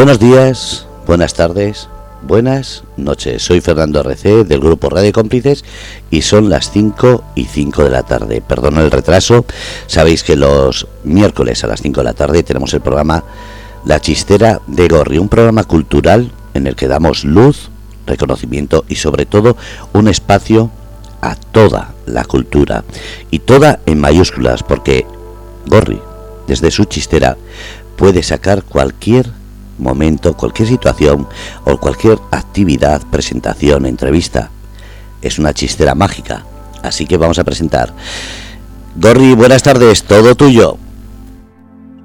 Buenos días, buenas tardes, buenas noches. Soy Fernando RC del grupo Radio Cómplices y son las 5 y 5 de la tarde. Perdón el retraso. Sabéis que los miércoles a las 5 de la tarde tenemos el programa La Chistera de Gorri, un programa cultural en el que damos luz, reconocimiento y sobre todo un espacio a toda la cultura y toda en mayúsculas porque Gorri desde su chistera puede sacar cualquier momento, cualquier situación o cualquier actividad, presentación, entrevista. Es una chistera mágica. Así que vamos a presentar. Gorri, buenas tardes, todo tuyo.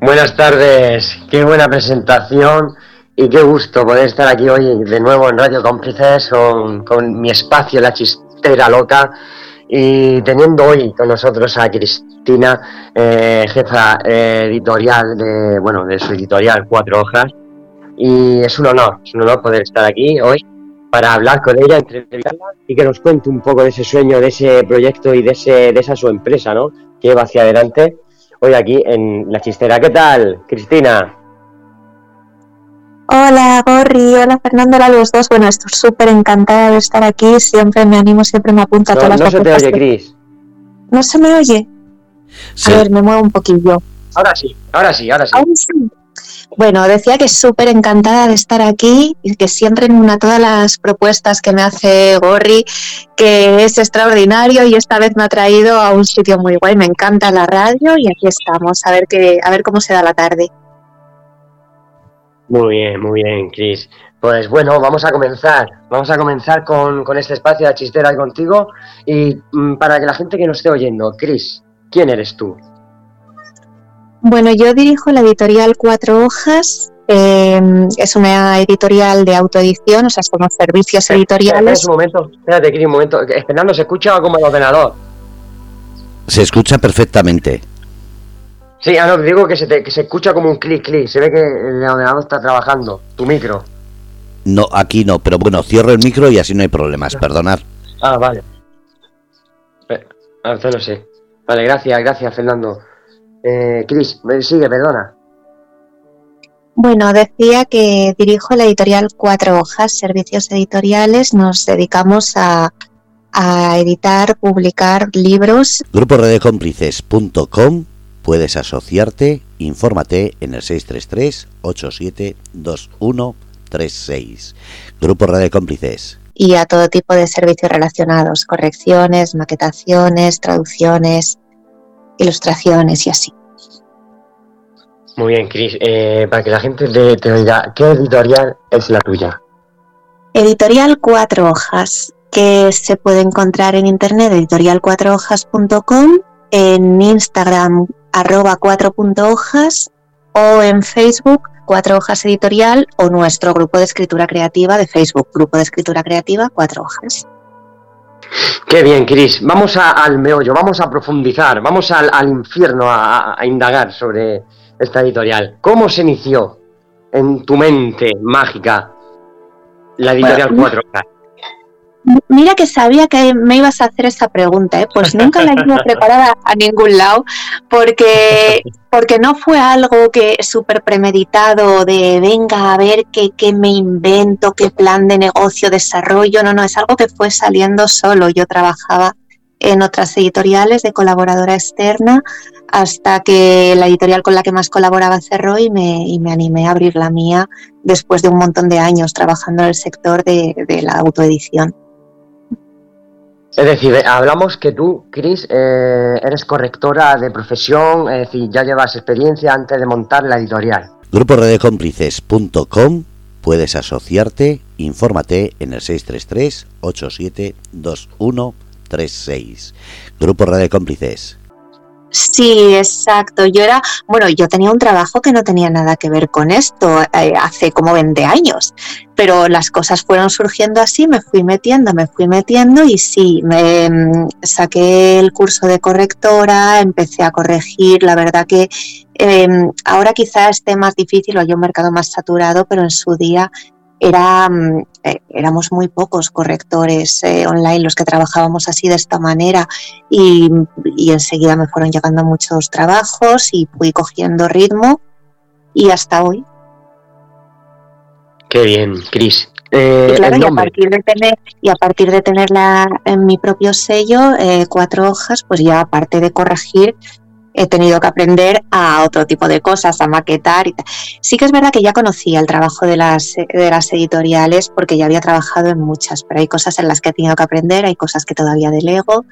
Buenas tardes, qué buena presentación y qué gusto poder estar aquí hoy de nuevo en Radio Cómplices con, con mi espacio, la chistera loca, y teniendo hoy con nosotros a Cristina, eh, jefa eh, editorial de, bueno, de su editorial Cuatro Hojas, y es un honor, es un honor poder estar aquí hoy para hablar con ella, entrevistarla y que nos cuente un poco de ese sueño, de ese proyecto y de, ese, de esa su empresa, ¿no? Que va hacia adelante hoy aquí en La Chistera. ¿Qué tal, Cristina? Hola, Gorri. Hola, Fernando. Hola, los dos. Bueno, estoy súper encantada de estar aquí. Siempre me animo, siempre me apunta a todas las No se te oye, Cris. ¿No se me oye? A ver, me muevo un poquillo. Ahora sí, ahora sí, ahora sí. ¿Ahora sí? Bueno, decía que súper encantada de estar aquí y que siempre en una todas las propuestas que me hace Gorri, que es extraordinario y esta vez me ha traído a un sitio muy guay. Me encanta la radio y aquí estamos, a ver, qué, a ver cómo se da la tarde. Muy bien, muy bien, Cris. Pues bueno, vamos a comenzar. Vamos a comenzar con, con este espacio de chistera y contigo. Y mm, para que la gente que nos esté oyendo, Cris, ¿quién eres tú? Bueno, yo dirijo la editorial Cuatro Hojas. eh, es una editorial de autoedición, o sea, somos servicios Espera, editoriales. un momento, espérate, Cris, un momento. Fernando, ¿se escucha como el ordenador? Se escucha perfectamente. Sí, ah, no, digo que se, te- que se escucha como un clic, clic. Se ve que el ordenador está trabajando. Tu micro. No, aquí no, pero bueno, cierro el micro y así no hay problemas, perdonar. Ah, vale. Eh, ah, entonces no sé. Vale, gracias, gracias, Fernando. Eh, Cris, sigue, perdona. Bueno, decía que dirijo la editorial Cuatro Hojas, servicios editoriales. Nos dedicamos a, a editar, publicar libros. Grupo Cómplices.com puedes asociarte, infórmate en el 633 872136. Grupo Radio Cómplices. y a todo tipo de servicios relacionados, correcciones, maquetaciones, traducciones, ilustraciones y así. Muy bien, Cris. Eh, para que la gente te, te oiga, ¿qué editorial es la tuya? Editorial Cuatro Hojas, que se puede encontrar en internet editorialcuatrohojas.com, en Instagram arroba cuatro punto hojas o en Facebook Cuatro Hojas Editorial o nuestro grupo de escritura creativa de Facebook, Grupo de Escritura Creativa Cuatro Hojas. Qué bien, Cris. Vamos a- al meollo, vamos a profundizar, vamos al, al infierno a, indagar sobre esta editorial. ¿Cómo se inició en tu mente mágica la editorial Bueno, 4 Mira que sabía que me ibas a hacer esa pregunta, ¿eh? pues nunca la iba preparada a ningún lado, porque, porque no fue algo que súper premeditado de venga a ver qué, qué me invento, qué plan de negocio desarrollo, no, no, es algo que fue saliendo solo. Yo trabajaba en otras editoriales de colaboradora externa hasta que la editorial con la que más colaboraba cerró y me, y me animé a abrir la mía después de un montón de años trabajando en el sector de, de la autoedición. Es decir, eh, hablamos que tú, Cris, eh, eres correctora de profesión, es decir, ya llevas experiencia antes de montar la editorial. Grupo Cómplices.com puedes asociarte, infórmate en el 633 872136. Grupo Radio Cómplices. Sí, exacto. Yo era, bueno, yo tenía un trabajo que no tenía nada que ver con esto eh, hace como 20 años, pero las cosas fueron surgiendo así, me fui metiendo, me fui metiendo y sí, me mm, saqué el curso de correctora, empecé a corregir, la verdad que eh, ahora quizá esté más difícil o haya un mercado más saturado, pero en su día era, mm, eh, éramos muy pocos correctores eh, online los que trabajábamos así de esta manera y, y enseguida me fueron llegando muchos trabajos y fui cogiendo ritmo y hasta hoy. Qué bien, Cris. Eh, y claro, y a partir de tener, y a partir de tener en mi propio sello, eh, cuatro hojas, pues ya aparte de corregir, he tenido que aprender a otro tipo de cosas, a maquetar y tal. Sí que es verdad que ya conocía el trabajo de las, de las editoriales porque ya había trabajado en muchas, pero hay cosas en las que he tenido que aprender, hay cosas que todavía delego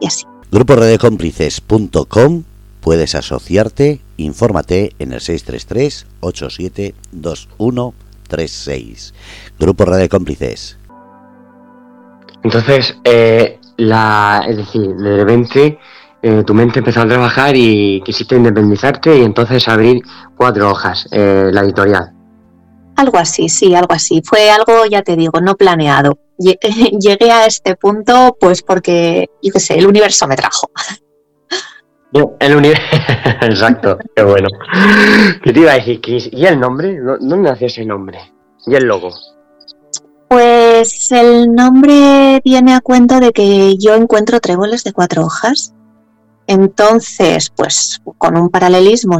y así. Grupo redecómplices.com puedes asociarte, infórmate en el 633 872136. Grupo Radio Cómplices. Entonces, eh, la, es decir, de repente eh, tu mente empezó a trabajar y quisiste independizarte y entonces abrir cuatro hojas, eh, la editorial. Algo así, sí, algo así. Fue algo, ya te digo, no planeado. Llegué a este punto pues porque, yo qué sé, el universo me trajo. El universo, exacto, qué bueno. ¿Qué te iba a decir, Chris? ¿Y el nombre? ¿Dónde nació ese nombre? ¿Y el logo? Pues el nombre viene a cuento de que yo encuentro tréboles de cuatro hojas entonces, pues con un paralelismo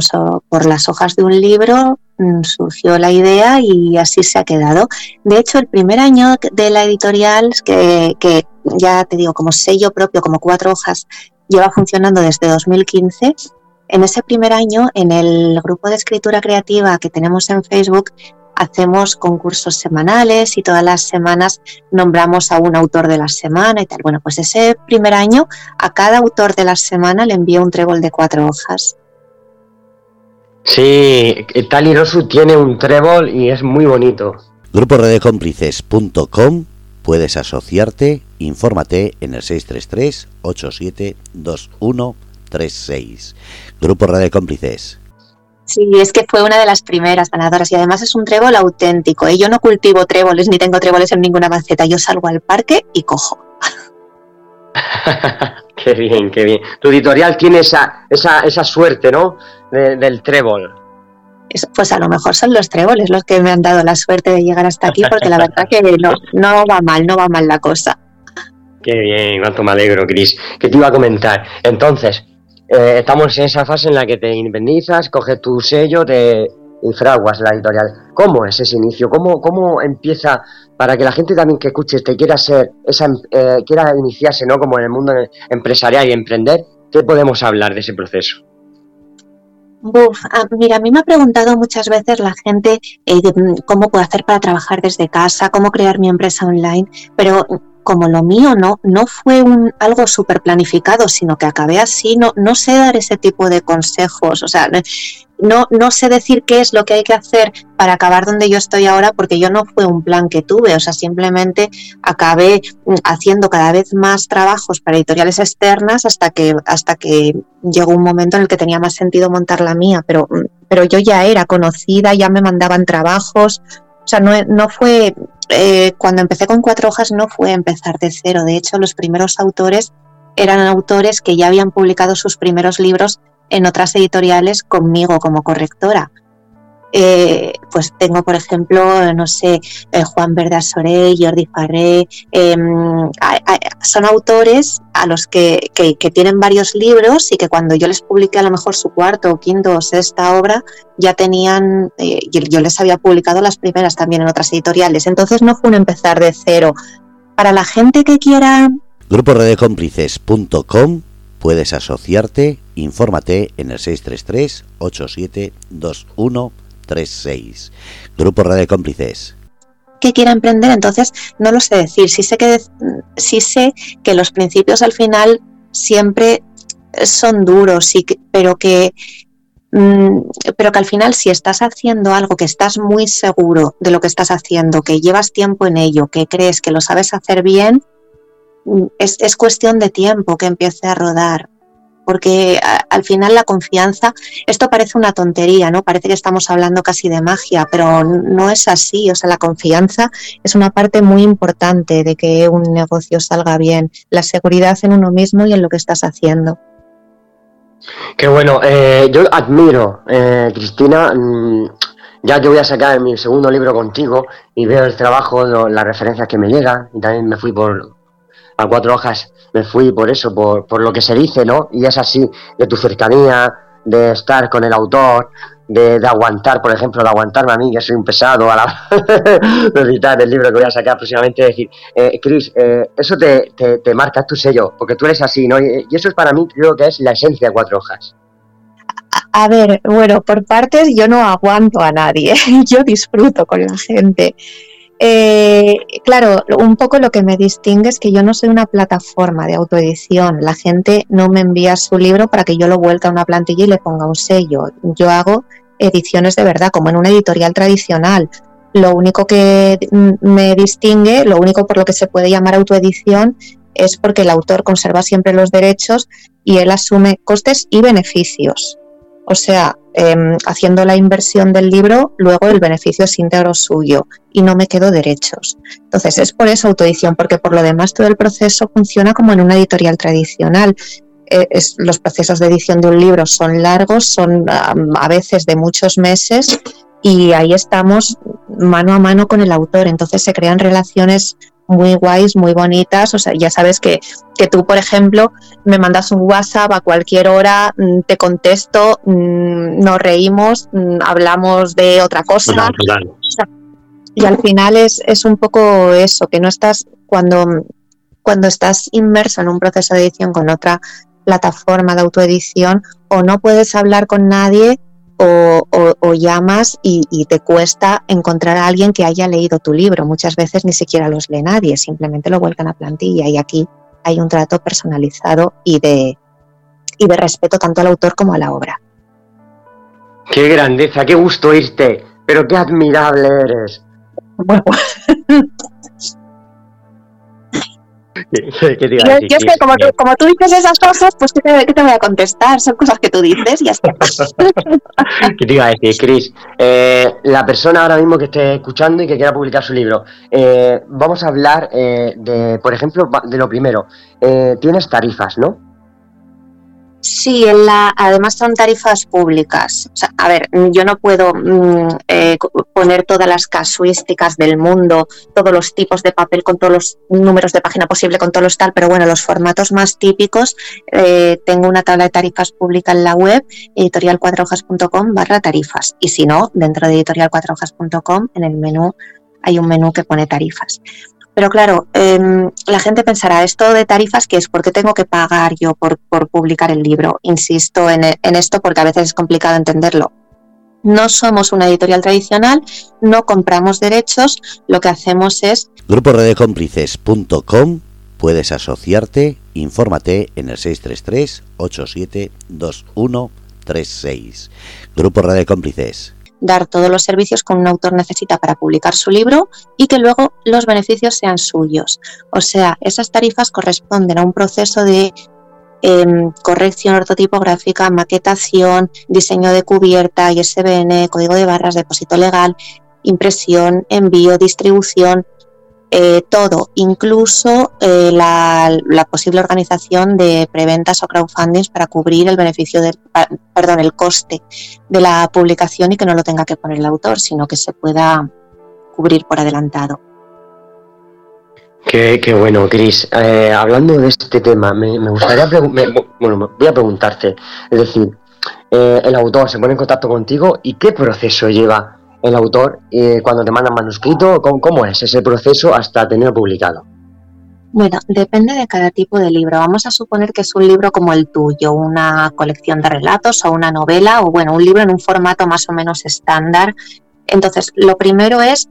por las hojas de un libro mm, surgió la idea y así se ha quedado. De hecho, el primer año de la editorial, que, que ya te digo, como sello propio, como cuatro hojas, lleva funcionando desde 2015. En ese primer año, en el grupo de escritura creativa que tenemos en Facebook, hacemos concursos semanales y todas las semanas nombramos a un autor de la semana y tal. Bueno, pues ese primer año a cada autor de la semana le envío un trébol de cuatro hojas. Sí, Talirosu tiene un trébol y es muy bonito. Grupo redecómplices.com puedes asociarte, infórmate en el 633 872136. Grupo Radio Cómplices. Sí, es que fue una de las primeras ganadoras y además es un trébol auténtico. ¿eh? Yo no cultivo tréboles ni tengo tréboles en ninguna maceta. Yo salgo al parque y cojo. qué bien, qué bien. Tu editorial tiene esa, esa, esa suerte, ¿no? del trébol. pues a lo mejor son los tréboles los que me han dado la suerte de llegar hasta aquí, porque la verdad que no, no va mal, no va mal la cosa. Qué bien, cuánto me alegro, Cris. ¿Qué te iba a comentar? Entonces, eh, estamos en esa fase en la que te independizas, coges tu sello te, y fraguas la editorial. ¿Cómo es ese inicio? ¿Cómo, ¿Cómo empieza para que la gente también que escuche te quiera ser, esa, eh, quiera iniciarse ¿no? como en el mundo empresarial y emprender? ¿Qué podemos hablar de ese proceso? Uf, ah, mira, a mí me ha preguntado muchas veces la gente eh, cómo puedo hacer para trabajar desde casa, cómo crear mi empresa online, pero como lo mío no, no fue algo súper planificado, sino que acabé así, no, no sé dar ese tipo de consejos, o sea, no, no sé decir qué es lo que hay que hacer para acabar donde yo estoy ahora, porque yo no fue un plan que tuve, o sea, simplemente acabé mm, haciendo cada vez más trabajos para editoriales externas hasta que, hasta que llegó un momento en el que tenía más sentido montar la mía, pero, mm, pero yo ya era conocida, ya me mandaban trabajos, o sea, no, no fue, eh, cuando empecé con cuatro hojas no fue empezar de cero. De hecho, los primeros autores eran autores que ya habían publicado sus primeros libros en otras editoriales conmigo como correctora. Eh, pues tengo, por ejemplo, no sé, eh, Juan Verda Soré, Jordi Farré, em, son autores a los que, tienen varios libros y que cuando yo les publiqué a lo mejor su cuarto quinto o sexta obra, ya tenían, eh, yo les había publicado las primeras también en otras editoriales. Entonces no fue un empezar de cero. Para la gente que quiera... Grupo redecómplices.com puedes asociarte, infórmate en el 633 8721 36. Grupo Radio Cómplices. Que quiera emprender, entonces no lo sé decir. Sí sé que, sí sé que los principios al final siempre son duros, pero que mm, pero que al final si estás haciendo algo que estás muy seguro de lo que estás haciendo, que llevas tiempo en ello, que crees que lo sabes hacer bien, mm, es, es cuestión de tiempo que empiece a rodar porque al final la confianza, esto parece una tontería, ¿no? Parece que estamos hablando casi de magia, pero no es así, o sea, la confianza es una parte muy importante de que un negocio salga bien, la seguridad en uno mismo y en lo que estás haciendo. Qué bueno, eh, yo admiro, eh, Cristina, mm, ya que voy a sacar mi segundo libro contigo y veo el trabajo, las referencias que me llegan, y también me fui por a cuatro hojas me fui por eso, por, por lo que se dice, ¿no? Y es así, de tu cercanía, de estar con el autor, de, aguantar, por ejemplo, de aguantarme a mí, que soy un pesado a la de citar el libro que voy a sacar próximamente, decir, eh, Chris, eh, eso te, te, marca tu sello, porque tú eres así, ¿no? Y, eso es para mí, creo que es la esencia de Cuatro Hojas. A ver, bueno, por partes yo no aguanto a nadie, yo disfruto con la gente. Eh, claro, un poco lo que me distingue es que yo no soy una plataforma de autoedición. La gente no me envía su libro para que yo lo vuelque a una plantilla y le ponga un sello. Yo hago ediciones de verdad, como en una editorial tradicional. Lo único que me distingue, lo único por lo que se puede llamar autoedición, es porque el autor conserva siempre los derechos y él asume costes y beneficios. O sea, em, haciendo la inversión del libro, luego el beneficio es íntegro suyo y no me quedo derechos. Entonces, es por eso autoedición, porque por lo demás todo el proceso funciona como en una editorial tradicional. Eh, los procesos de edición de un libro son largos, son a veces de muchos meses y ahí estamos mano a mano con el autor. Entonces se crean relaciones muy guays, muy bonitas. O sea, ya sabes que, que tú, por ejemplo, me mandas un WhatsApp a cualquier hora, mm, te contesto, mm, nos reímos, mm, hablamos de otra cosa. y al final es, es un poco eso, que no estás cuando, cuando estás inmerso en un proceso de edición con otra plataforma de autoedición o no puedes hablar con nadie o, llamas y, te cuesta encontrar a alguien que haya leído tu libro. Muchas veces ni siquiera los lee nadie, simplemente lo vuelcan a plantilla y aquí hay un trato personalizado y de, y de respeto tanto al autor como a la obra. Qué grandeza, qué gusto irte, pero qué admirable eres. Bueno, yo, es que como, tú, dices esas cosas, pues ¿qué te, voy a contestar? Son cosas que tú dices y ya está. ¿Qué te iba a decir, Cris? Eh, la persona ahora mismo que esté escuchando y que quiera publicar su libro, eh, vamos a hablar eh, de, por ejemplo, de lo primero. tienes tarifas, ¿no? Sí, en la, además son tarifas públicas. a ver, yo no puedo mm, eh, poner todas las casuísticas del mundo, todos los tipos de papel con todos los números de página posible, con todos los tal, pero bueno, los formatos más típicos, eh, tengo una tabla de tarifas pública en la web, editorial4hojas.com barra tarifas. Y si no, dentro de editorial4hojas.com, en el menú hay un menú que pone tarifas. Pero claro, em, la gente pensará, esto de tarifas, ¿qué es? ¿Por qué tengo que pagar yo por, publicar el libro? Insisto en, esto porque a veces es complicado entenderlo. No somos una editorial tradicional, no compramos derechos, lo que hacemos es... Grupo puedes asociarte, infórmate en el 633 872136. Grupo Red de Cómplices dar todos los servicios que un autor necesita para publicar su libro y que luego los beneficios sean suyos. O sea, esas tarifas corresponden a un proceso de em, corrección ortotipográfica, maquetación, diseño de cubierta, ISBN, código de barras, depósito legal, impresión, envío, distribución, eh, todo, incluso eh, la, posible organización de preventas o crowdfundings para cubrir el beneficio del, perdón, el coste de la publicación y que no lo tenga que poner el autor, sino que se pueda cubrir por adelantado. Qué, bueno, Cris. Eh, hablando de este tema, me, gustaría bueno, voy a preguntarte, es decir, el autor se pone en contacto contigo y qué proceso lleva el autor eh, cuando te manda manuscrito? ¿cómo, es ese proceso hasta tenerlo publicado? Bueno, depende de cada tipo de libro. Vamos a suponer que es un libro como el tuyo, una colección de relatos o una novela o bueno, un libro en un formato más o menos estándar. Entonces, lo primero es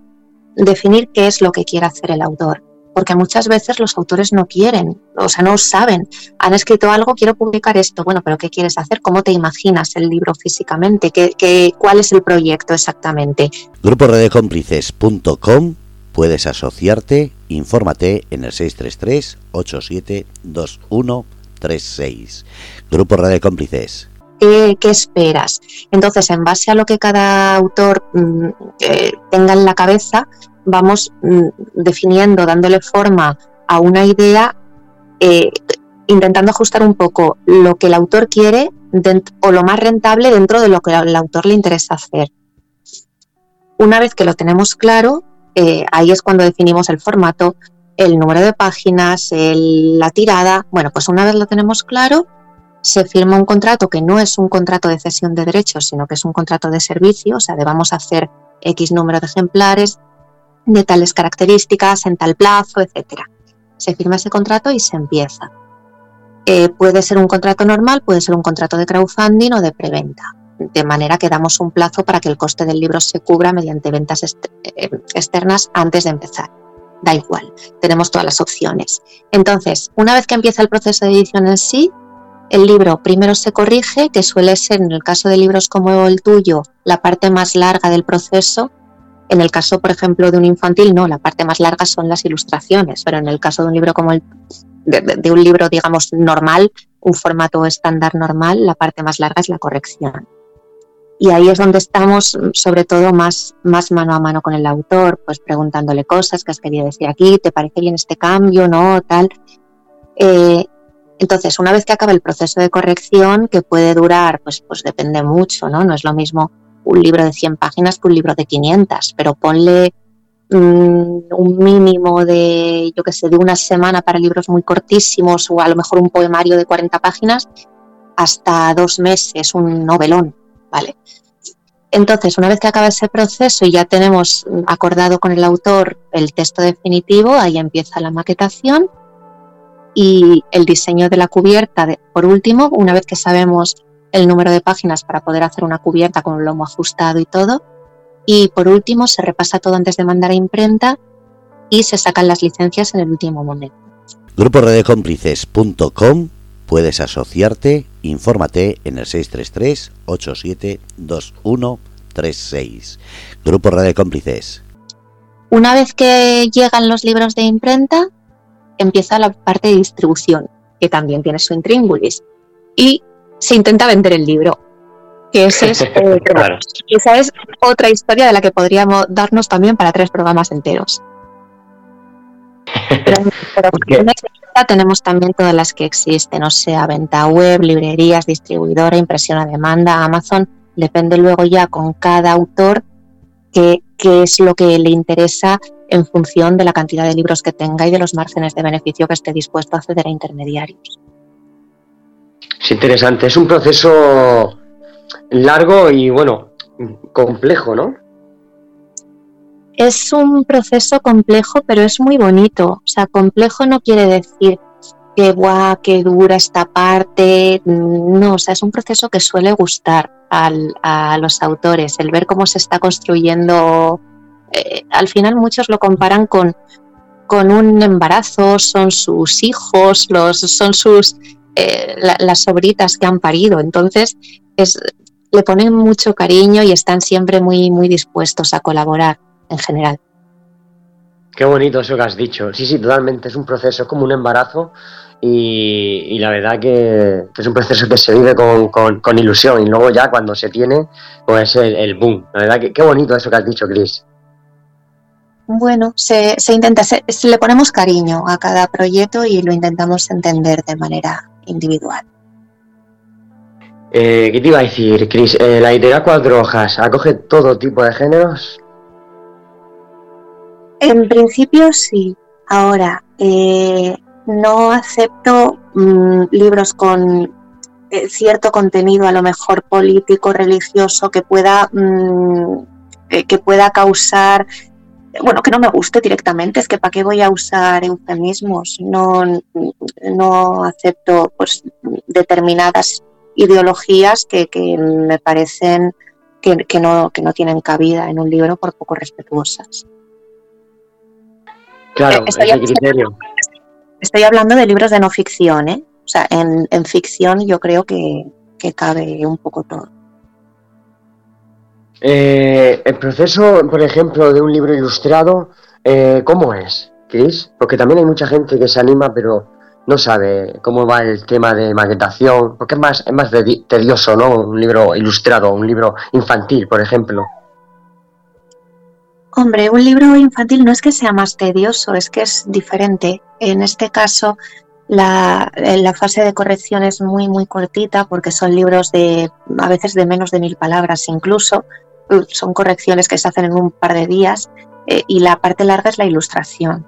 definir qué es lo que quiere hacer el autor porque muchas veces los autores no quieren, o sea, no saben. Han escrito algo, quiero publicar esto, bueno, pero ¿qué quieres hacer? ¿Cómo te imaginas el libro físicamente? ¿Qué, qué, cuál es el proyecto exactamente? Grupo puedes asociarte, infórmate en el 633 872136. Grupo Red de Cómplices. ¿Qué, esperas? Entonces, en base a lo que cada autor mm, eh, tenga en la cabeza, vamos mm, definiendo, dándole forma a una idea, eh, intentando ajustar un poco lo que el autor quiere o lo más rentable dentro de lo que al autor le interesa hacer. Una vez que lo tenemos claro, eh, ahí es cuando definimos el formato, el número de páginas, la tirada. Bueno, pues una vez lo tenemos claro, se firma un contrato que no es un contrato de cesión de derechos, sino que es un contrato de servicio, o sea, de vamos a hacer X número de ejemplares de tales características en tal plazo, etcétera. Se firma ese contrato y se empieza. Eh, puede ser un contrato normal, puede ser un contrato de crowdfunding o de preventa, de manera que damos un plazo para que el coste del libro se cubra mediante ventas eh, externas antes de empezar. Da igual, tenemos todas las opciones. Entonces, una vez que empieza el proceso de edición en sí, el libro primero se corrige, que suele ser en el caso de libros como el tuyo, la parte más larga del proceso. En el caso, por ejemplo, de un infantil, no, la parte más larga son las ilustraciones, pero en el caso de un libro como el de, un libro, digamos, normal, un formato estándar normal, la parte más larga es la corrección. Y ahí es donde estamos, sobre todo, más, más mano a mano con el autor, pues preguntándole cosas que has querido decir aquí, ¿te parece bien este cambio? ¿No? Tal. Eh, entonces, una vez que acaba el proceso de corrección, que puede durar, pues, pues depende mucho, ¿no? No es lo mismo un libro de 100 páginas que un libro de 500, pero ponle mm, un mínimo de, yo qué sé, de una semana para libros muy cortísimos o a lo mejor un poemario de 40 páginas, hasta dos meses, un novelón, ¿vale? Entonces, una vez que acaba ese proceso y ya tenemos acordado con el autor el texto definitivo, ahí empieza la maquetación y el diseño de la cubierta, por último, una vez que sabemos el número de páginas para poder hacer una cubierta con un lomo ajustado y todo. Y por último, se repasa todo antes de mandar a imprenta y se sacan las licencias en el último momento. Grupo Redecómplices.com puedes asociarte, infórmate en el 633 872136. Grupo Radio Cómplices. Una vez que llegan los libros de imprenta, empieza la parte de distribución, que también tiene su intríngulis, y se intenta vender el libro. Que ese es, esa es otra historia de la que podríamos darnos también para tres programas enteros. Pero, tenemos también todas las que existen, o sea, venta web, librerías, distribuidora, impresión a demanda, Amazon, depende luego ya con cada autor qué, qué es lo que le interesa en función de la cantidad de libros que tenga y de los márgenes de beneficio que esté dispuesto a ceder a intermediarios. Es interesante, es un proceso largo y bueno, complejo, ¿no? Es un proceso complejo, pero es muy bonito. O sea, complejo no quiere decir que guau, que dura esta parte. No, o sea, es un proceso que suele gustar a los autores, el ver cómo se está construyendo eh, al final muchos lo comparan con, con un embarazo, son sus hijos, los, son sus eh, las sobritas que han parido. Entonces, es, le ponen mucho cariño y están siempre muy, muy dispuestos a colaborar en general. Qué bonito eso que has dicho. Sí, sí, totalmente. Es un proceso, como un embarazo y, la verdad que, es un proceso que se vive con, ilusión y luego ya cuando se tiene, pues el, el boom. La verdad que qué bonito eso que has dicho, Chris. Bueno, se, intenta, se, le ponemos cariño a cada proyecto y lo intentamos entender de manera individual. Eh, ¿Qué te iba a decir, Cris? Eh, ¿La idea Cuatro Hojas acoge todo tipo de géneros? En principio sí. Ahora, eh, no acepto mm, libros con cierto contenido, a lo mejor político, religioso, que pueda, mm, que pueda causar bueno, que no me guste directamente, es que para qué voy a usar eufemismos, no, no acepto pues, determinadas ideologías que, me parecen que, no, que no tienen cabida en un libro por poco respetuosas. Claro, estoy, criterio. Estoy hablando de libros de no ficción, ¿eh? O sea, en, en ficción yo creo que, que cabe un poco todo. Eh, el proceso, por ejemplo, de un libro ilustrado, eh, ¿cómo es, Chris? Porque también hay mucha gente que se anima, pero no sabe cómo va el tema de maquetación, porque es más, es más tedioso, ¿no? Un libro ilustrado, un libro infantil, por ejemplo. Hombre, un libro infantil no es que sea más tedioso, es que es diferente. En este caso, la, la, fase de corrección es muy, muy cortita porque son libros de a veces de menos de mil palabras incluso, son correcciones que se hacen en un par de días eh, y la parte larga es la ilustración.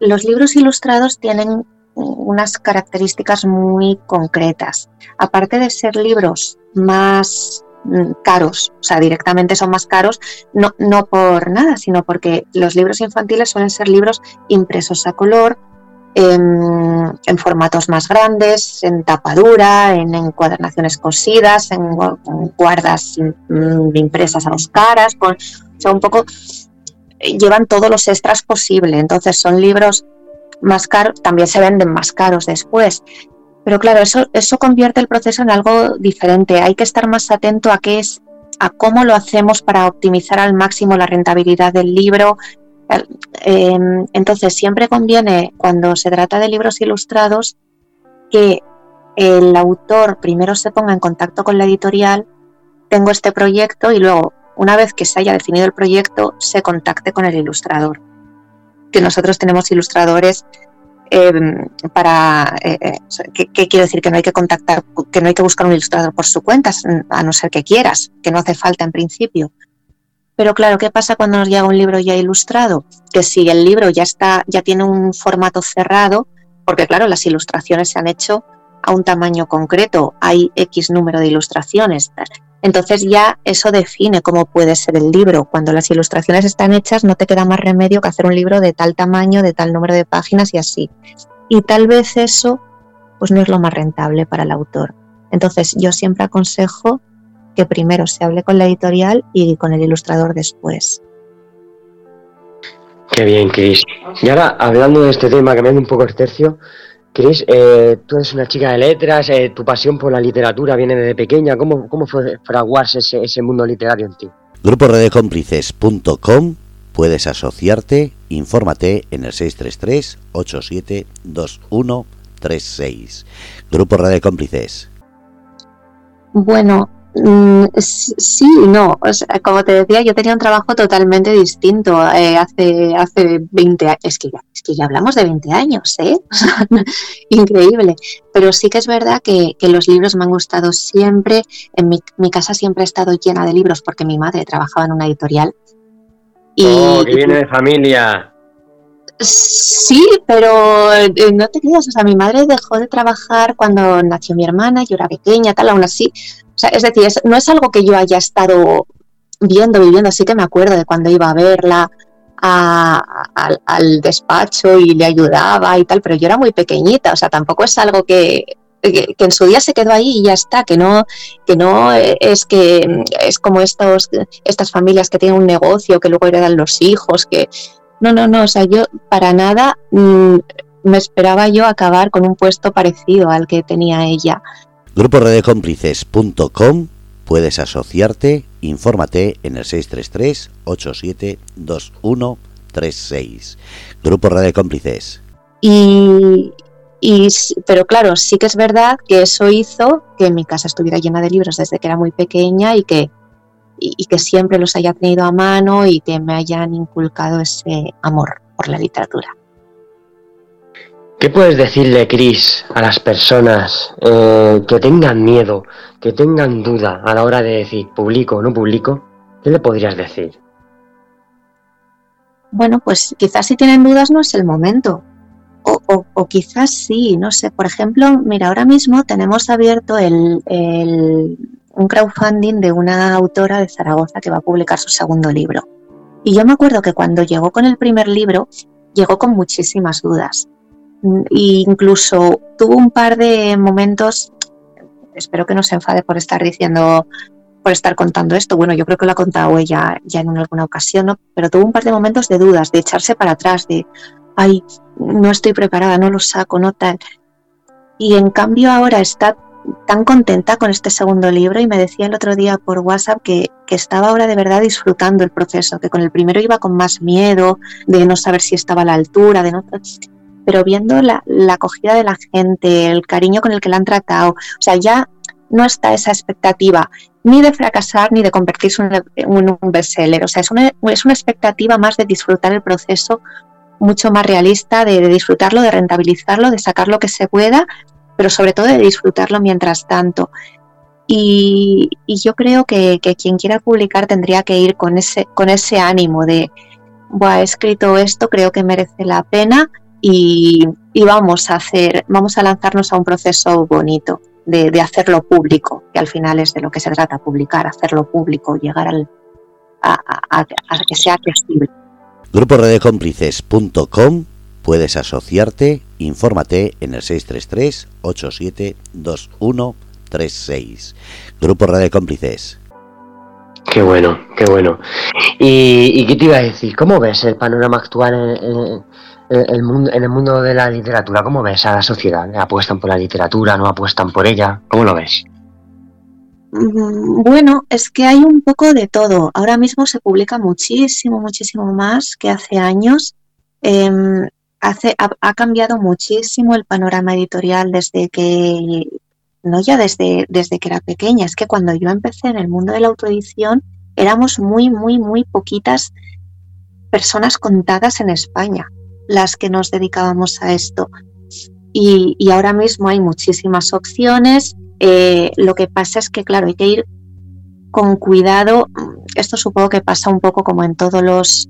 los libros ilustrados tienen unas características muy concretas. Aparte de ser libros más mm, caros, o sea, directamente son más caros, no, no por nada, sino porque los libros infantiles suelen ser libros impresos a color, en, formatos más grandes, en tapadura, en encuadernaciones cosidas, en, guardas mm, impresas a los caras, con, o sea, un poco llevan todos los extras posible. Entonces son libros más caros, también se venden más caros después. Pero claro, eso, eso convierte el proceso en algo diferente. Hay que estar más atento a qué es, a cómo lo hacemos para optimizar al máximo la rentabilidad del libro. Em, entonces, siempre conviene, cuando se trata de libros ilustrados, que el autor primero se ponga en contacto con la editorial, tengo este proyecto y luego, una vez que se haya definido el proyecto, se contacte con el ilustrador. Que nosotros tenemos ilustradores em, para eh, eh, ¿qué, quiero decir que no hay que contactar que no hay que buscar un ilustrador por su cuenta a no ser que quieras que no hace falta en principio pero claro qué pasa cuando nos llega un libro ya ilustrado que si el libro ya está ya tiene un formato cerrado porque claro las ilustraciones se han hecho a un tamaño concreto hay x número de ilustraciones entonces ya eso define cómo puede ser el libro. Cuando las ilustraciones están hechas no te queda más remedio que hacer un libro de tal tamaño, de tal número de páginas y así. Y tal vez eso pues no es lo más rentable para el autor. Entonces yo siempre aconsejo que primero se hable con la editorial y con el ilustrador después. Qué bien, Cris. Y ahora, hablando de este tema, cambiando un poco el tercio, Cris, eh, tú eres una chica de letras, eh, tu pasión por la literatura viene desde pequeña. ¿Cómo, cómo fue fraguarse ese, ese mundo literario en ti? Grupo puedes asociarte, infórmate en el 633 872136. Grupo Radio Cómplices. Bueno, Mm, sí, no. como te decía, yo tenía un trabajo totalmente distinto eh, hace, hace 20 años. Es que, ya, es que ya hablamos de 20 años, ¿eh? Increíble. Pero sí que es verdad que, los libros me han gustado siempre. En mi, casa siempre ha estado llena de libros porque mi madre trabajaba en una editorial. Y, ¡Oh, que viene de familia! Sí, pero eh, no te creas, o sea, mi madre dejó de trabajar cuando nació mi hermana, yo era pequeña, tal, aún así. O sea, es decir, no es algo que yo haya estado viendo, viviendo, sí que me acuerdo de cuando iba a verla al despacho y le ayudaba y tal, pero yo era muy pequeñita, o sea, tampoco es algo que, en su día se quedó ahí y ya está, que no, que no es que es como estos, estas familias que tienen un negocio que luego heredan los hijos, que no, no, no, o sea, yo para nada mm, me esperaba yo acabar con un puesto parecido al que tenía ella. Grupo puedes asociarte, infórmate en el 633 872136. Grupo Radio Cómplices. Y, y, pero claro, sí que es verdad que eso hizo que mi casa estuviera llena de libros desde que era muy pequeña y que, y que siempre los haya tenido a mano y que me hayan inculcado ese amor por la literatura. ¿Qué puedes decirle, Cris, a las personas eh, que tengan miedo, que tengan duda a la hora de decir publico o no publico? ¿Qué le podrías decir? Bueno, pues quizás si tienen dudas no es el momento. O, quizás sí, no sé. Por ejemplo, mira, ahora mismo tenemos abierto el, un crowdfunding de una autora de Zaragoza que va a publicar su segundo libro. Y yo me acuerdo que cuando llegó con el primer libro, llegó con muchísimas dudas incluso tuvo un par de momentos, espero que no se enfade por estar diciendo, por estar contando esto, bueno, yo creo que lo ha contado ella ya en alguna ocasión, ¿no? pero tuvo un par de momentos de dudas, de echarse para atrás, de, ay, no estoy preparada, no lo saco, no tal. Y en cambio ahora está tan contenta con este segundo libro y me decía el otro día por WhatsApp que, que, estaba ahora de verdad disfrutando el proceso, que con el primero iba con más miedo, de no saber si estaba a la altura, de no pero viendo la, acogida de la gente, el cariño con el que la han tratado, o sea, ya no está esa expectativa ni de fracasar ni de convertirse en un, bestseller. O sea, es una, es una expectativa más de disfrutar el proceso mucho más realista, de, disfrutarlo, de rentabilizarlo, de sacar lo que se pueda, pero sobre todo de disfrutarlo mientras tanto. Y, yo creo que, quien quiera publicar tendría que ir con ese, con ese ánimo de, he escrito esto, creo que merece la pena y, vamos a hacer, vamos a lanzarnos a un proceso bonito de, hacerlo público, que al final es de lo que se trata, publicar, hacerlo público, llegar al, a, que sea accesible. Grupo puedes asociarte, infórmate en el 633 872136. Grupo Radio Cómplices. Qué bueno, qué bueno. ¿Y, qué te iba a decir? ¿Cómo ves el panorama actual en, el mundo, en el mundo de la literatura? ¿Cómo ves a la sociedad? ¿Apuestan por la literatura? ¿No apuestan por ella? ¿Cómo lo ves? Mm, bueno, es que hay un poco de todo. Ahora mismo se publica muchísimo, muchísimo más que hace años. Em, hace, ha, cambiado muchísimo el panorama editorial desde que, no ya desde, desde que era pequeña, es que cuando yo empecé en el mundo de la autoedición éramos muy, muy, muy poquitas personas contadas en España las que nos dedicábamos a esto. Y, ahora mismo hay muchísimas opciones. Eh, lo que pasa es que, claro, hay que ir con cuidado. Esto supongo que pasa un poco como en todos los,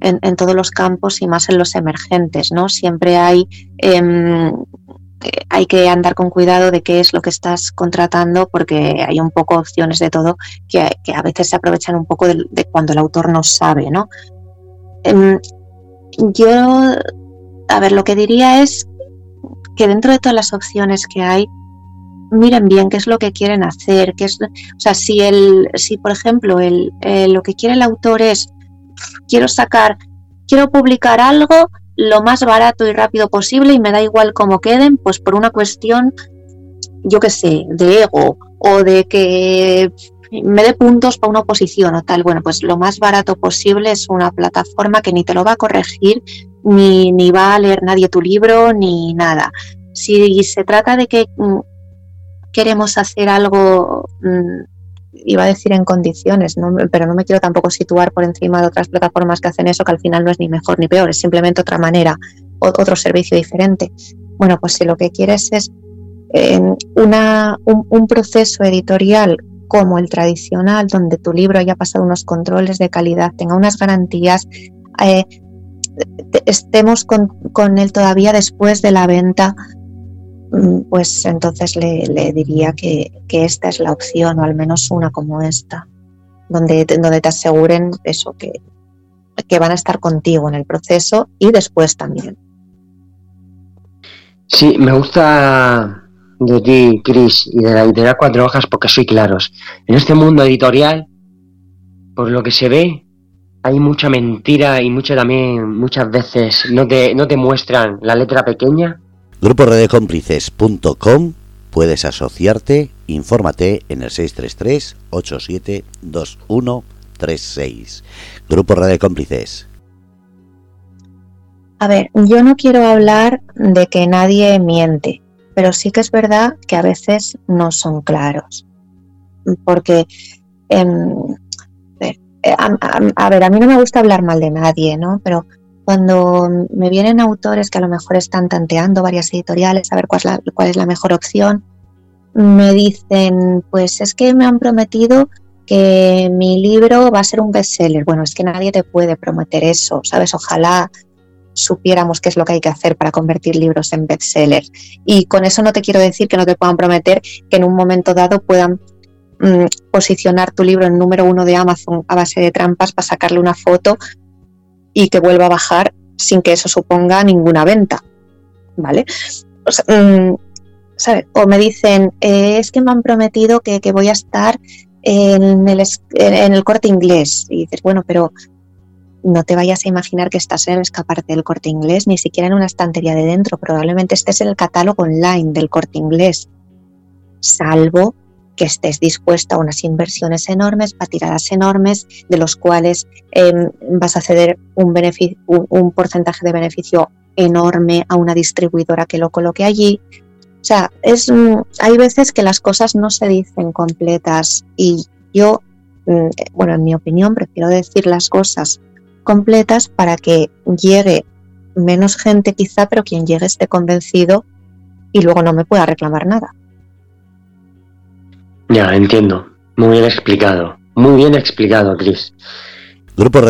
en, todos los campos y más en los emergentes, ¿no? Siempre hay, em, hay que andar con cuidado de qué es lo que estás contratando porque hay un poco opciones de todo que, a veces se aprovechan un poco de, cuando el autor no sabe, ¿no? Em, yo, a ver, lo que diría es que dentro de todas las opciones que hay, miren bien qué es lo que quieren hacer, qué es, o sea, si el, si por ejemplo el, lo que quiere el autor es quiero sacar, quiero publicar algo lo más barato y rápido posible y me da igual cómo queden, pues por una cuestión, yo qué sé, de ego o de que me dé puntos para una oposición o tal. Bueno, pues lo más barato posible es una plataforma que ni te lo va a corregir, ni, ni va a leer nadie tu libro, ni nada. Si se trata de que mm, queremos hacer algo, mm, iba a decir en condiciones, pero no me quiero tampoco situar por encima de otras plataformas que hacen eso, que al final no es ni mejor ni peor, es simplemente otra manera, otro servicio diferente. Bueno, pues si lo que quieres es eh, un proceso editorial como el tradicional, donde tu libro haya pasado unos controles de calidad, tenga unas garantías, eh, estemos con, él todavía después de la venta, pues entonces le, diría que, esta es la opción, o al menos una como esta, donde, donde te aseguren eso, que, que van a estar contigo en el proceso y después también. Sí, me gusta de ti, Chris, y de la editorial Cuatro Hojas porque soy claros. En este mundo editorial, por lo que se ve, hay mucha mentira y mucho también, muchas veces, no te, no te muestran la letra pequeña. Grupo puedes asociarte, infórmate en el 633 872136. Grupo Radio Cómplices. A ver, yo no quiero hablar de que nadie miente, pero sí que es verdad que a veces no son claros. Porque, em, eh, a, ver, a mí no me gusta hablar mal de nadie, ¿no? Pero cuando me vienen autores que a lo mejor están tanteando varias editoriales a ver cuál es la, cuál es la mejor opción, me dicen, pues es que me han prometido que mi libro va a ser un bestseller. Bueno, es que nadie te puede prometer eso, ¿sabes? Ojalá supiéramos qué es lo que hay que hacer para convertir libros en bestsellers. Y con eso no te quiero decir que no te puedan prometer que en un momento dado puedan mm, posicionar tu libro en número uno de Amazon a base de trampas para sacarle una foto y que vuelva a bajar sin que eso suponga ninguna venta. ¿Vale? O, mm, o me dicen, eh, es que me han prometido que, voy a estar en el, en el corte inglés. Y dices, bueno, pero no te vayas a imaginar que estás en el escaparte del corte inglés, ni siquiera en una estantería de dentro, probablemente estés en el catálogo online del corte inglés, salvo que estés dispuesta a unas inversiones enormes, para tiradas enormes, de los cuales em, vas a ceder un, un, porcentaje de beneficio enorme a una distribuidora que lo coloque allí. O sea, es, hay veces que las cosas no se dicen completas y yo, mm, bueno, en mi opinión, prefiero decir las cosas completas para que llegue menos gente quizá, pero quien llegue esté convencido y luego no me pueda reclamar nada. Ya, entiendo. Muy bien explicado. Muy bien explicado, Chris. Grupo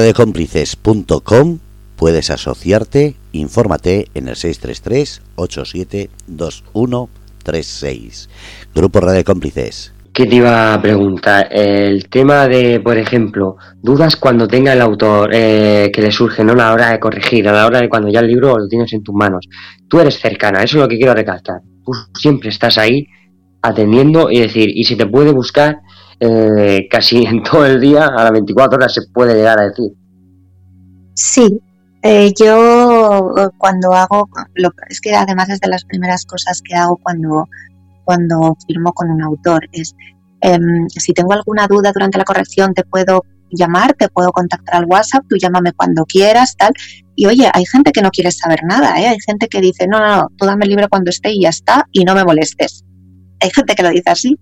puedes asociarte, infórmate en el 633 872136. Grupo Radio Cómplices. ¿Qué te iba a preguntar? El tema de, por ejemplo, dudas cuando tenga el autor eh, que le surge, ¿no? A la hora de corregir, a la hora de cuando ya el libro lo tienes en tus manos. Tú eres cercana, eso es lo que quiero recalcar. Tú siempre estás ahí atendiendo y decir, y si te puede buscar eh, casi en todo el día, a las 24 horas se puede llegar a decir. Sí, eh, yo cuando hago, lo, es que además es de las primeras cosas que hago cuando cuando firmo con un autor. Es em, si tengo alguna duda durante la corrección, te puedo llamar, te puedo contactar al WhatsApp, tú llámame cuando quieras, tal. Y oye, hay gente que no quiere saber nada, ¿eh? hay gente que dice, no, no, no, tú dame el libro cuando esté y ya está, y no me molestes. Hay gente que lo dice así,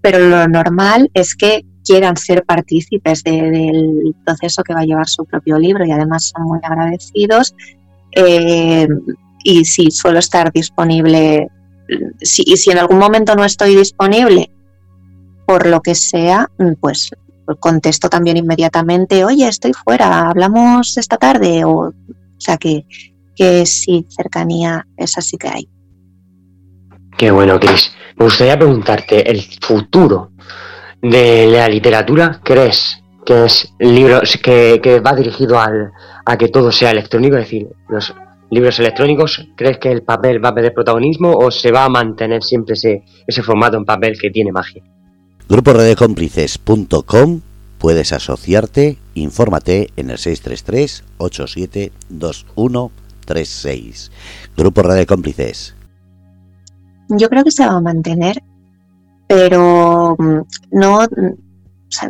pero lo normal es que quieran ser partícipes del proceso que va a llevar su propio libro y además son muy agradecidos. Eh, y sí, suelo estar disponible si, si en algún momento no estoy disponible, por lo que sea, pues contesto también inmediatamente, oye, estoy fuera, hablamos esta tarde, o, o sea que, que sí, cercanía, esa sí que hay. Qué bueno, Cris. Me gustaría preguntarte, ¿el futuro de la literatura crees que es libros que, va dirigido al, a que todo sea electrónico? Es decir, los libros electrónicos, ¿crees que el papel va a perder protagonismo o se va a mantener siempre ese, ese formato en papel que tiene magia? Grupo Redecómplices.com puedes asociarte, infórmate en el 633 872136. Grupo Radio Cómplices. Yo creo que se va a mantener, pero mm, no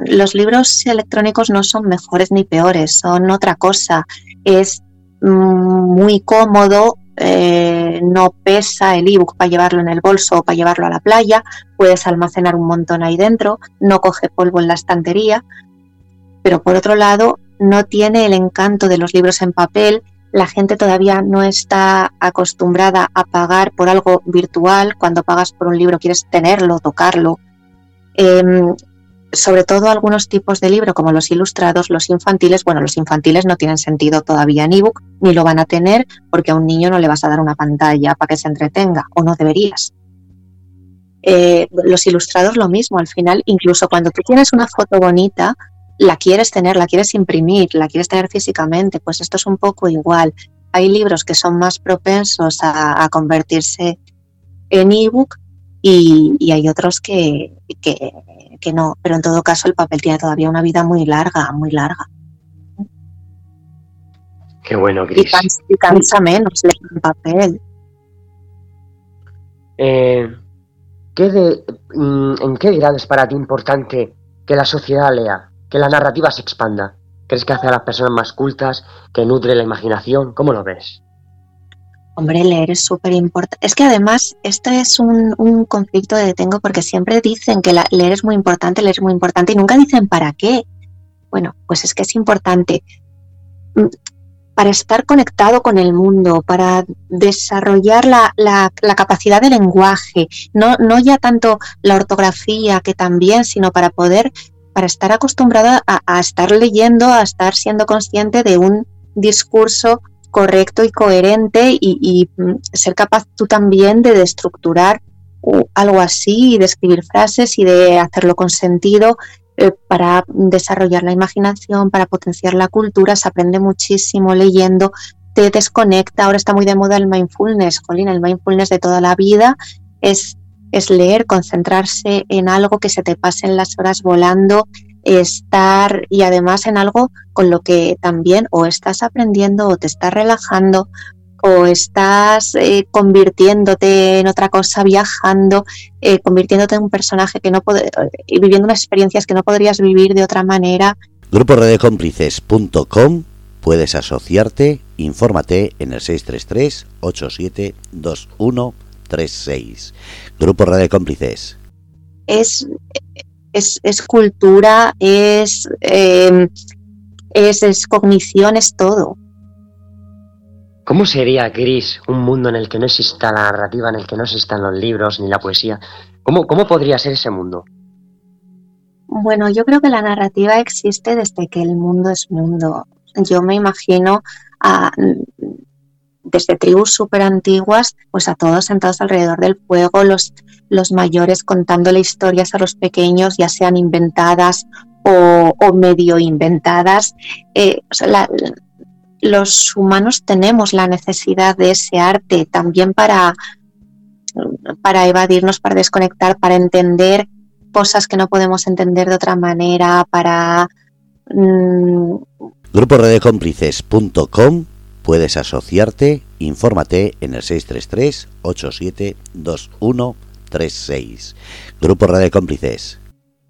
los libros electrónicos no son mejores ni peores, son otra cosa. Es muy cómodo, eh, no pesa el ebook para llevarlo en el bolso o para llevarlo a la playa, puedes almacenar un montón ahí dentro, no coge polvo en la estantería, pero por otro lado no tiene el encanto de los libros en papel, la gente todavía no está acostumbrada a pagar por algo virtual, cuando pagas por un libro quieres tenerlo, tocarlo. Em, sobre todo algunos tipos de libro, como los ilustrados, los infantiles, bueno, los infantiles no tienen sentido todavía en ebook, ni lo van a tener porque a un niño no le vas a dar una pantalla para que se entretenga, o no deberías. Eh, los ilustrados lo mismo, al final, incluso cuando tú tienes una foto bonita, la quieres tener, la quieres imprimir, la quieres tener físicamente, pues esto es un poco igual. Hay libros que son más propensos a, convertirse en ebook y, y hay otros que, que que no, pero en todo caso el papel tiene todavía una vida muy larga, muy larga. Qué bueno, Cris. Y, cansa, menos el papel. Eh, mm, ¿En qué grado es para ti importante que la sociedad lea, que la narrativa se expanda? ¿Crees que hace a las personas más cultas, que nutre la imaginación? ¿Cómo lo ves? Hombre, leer es súper importante. Es que además, esto es un, conflicto de tengo porque siempre dicen que leer es muy importante, leer es muy importante y nunca dicen para qué. Bueno, pues es que es importante mm, para estar conectado con el mundo, para desarrollar la, capacidad de lenguaje, no, no ya tanto la ortografía que también, sino para poder, para estar acostumbrado a, estar leyendo, a estar siendo consciente de un discurso correcto y coherente y, mm, ser capaz tú también de estructurar algo así, de escribir frases y de hacerlo con sentido eh, para desarrollar la imaginación, para potenciar la cultura, se aprende muchísimo leyendo, te desconecta, ahora está muy de moda el mindfulness, Jolín, el mindfulness de toda la vida. Es, es leer, concentrarse en algo que se te pasen las horas volando estar y además en algo con lo que también o estás aprendiendo o te estás relajando o estás eh, convirtiéndote en otra cosa, viajando, eh, convirtiéndote en un personaje que no puede, y viviendo unas experiencias que no podrías vivir de otra manera. Grupo Redecómplices.com puedes asociarte, infórmate en el 633 872136. Grupo Radio Cómplices. Es es, cultura, es, eh, es, es, cognición, es todo. ¿Cómo sería, Gris, un mundo en el que no exista la narrativa, en el que no existan los libros ni la poesía? ¿Cómo, cómo podría ser ese mundo? Bueno, yo creo que la narrativa existe desde que el mundo es mundo. Yo me imagino desde tribus súper antiguas, pues a todos sentados alrededor del fuego, los, los mayores contándole historias a los pequeños, ya sean inventadas o, medio inventadas. Eh, los humanos tenemos la necesidad de ese arte también para, para evadirnos, para desconectar, para entender cosas que no podemos entender de otra manera, para... Mm, Grupo puedes asociarte, infórmate en el 633 872136. Grupo Radio Cómplices.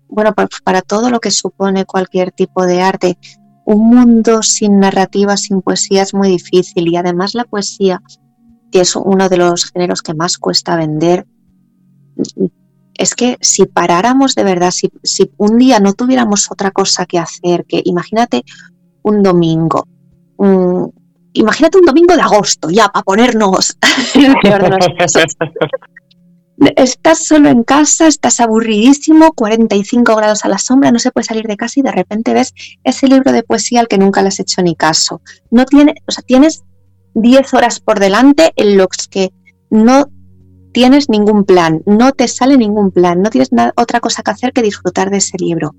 Bueno, para todo lo que supone cualquier tipo de arte, un mundo sin narrativa, sin poesía es muy difícil y además la poesía, que es uno de los géneros que más cuesta vender, es que si paráramos de verdad, si, un día no tuviéramos otra cosa que hacer, que imagínate un domingo, imagínate un domingo de agosto, ya, para ponernos Estás solo en casa, estás aburridísimo, 45 grados a la sombra, no se puede salir de casa y de repente ves ese libro de poesía al que nunca le has hecho ni caso. No tiene, o sea, tienes 10 horas por delante en los que no tienes ningún plan, no te sale ningún plan, no tienes otra cosa que hacer que disfrutar de ese libro.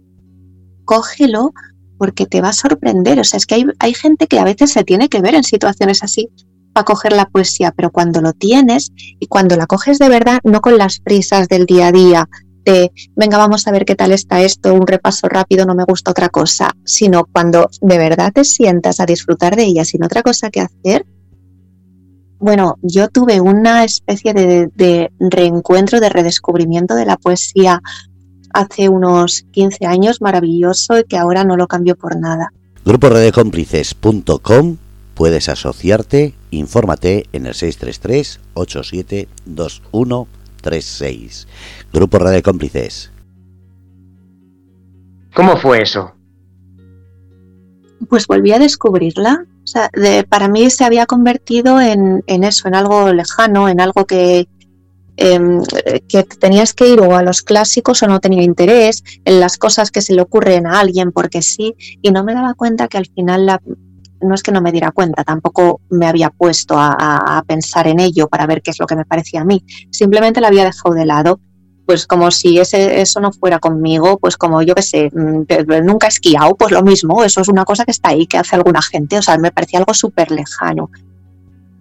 Cógelo, porque te va a sorprender. O sea, es que hay, hay gente que a veces se tiene que ver en situaciones así para coger la poesía, pero cuando lo tienes y cuando la coges de verdad, no con las prisas del día a día, de venga, vamos a ver qué tal está esto, un repaso rápido, no me gusta otra cosa, sino cuando de verdad te sientas a disfrutar de ella sin otra cosa que hacer. Bueno, yo tuve una especie de, de reencuentro, de redescubrimiento de la poesía hace unos 15 años maravilloso y que ahora no lo cambio por nada. Grupo puedes asociarte, infórmate en el 633 872136. Grupo Radio Cómplices. ¿Cómo fue eso? Pues volví a descubrirla. O sea, para mí se había convertido en, en, eso, en algo lejano, en algo que, Em, que tenías que ir o a los clásicos o no tenía interés en las cosas que se le ocurren a alguien porque sí, y no me daba cuenta que al final la, no es que no me diera cuenta, tampoco me había puesto a, pensar en ello para ver qué es lo que me parecía a mí, simplemente la había dejado de lado pues como si ese, eso no fuera conmigo, pues como yo que sé, mm, nunca he esquiado, pues lo mismo, eso es una cosa que está ahí, que hace alguna gente, o sea, me parecía algo súper lejano.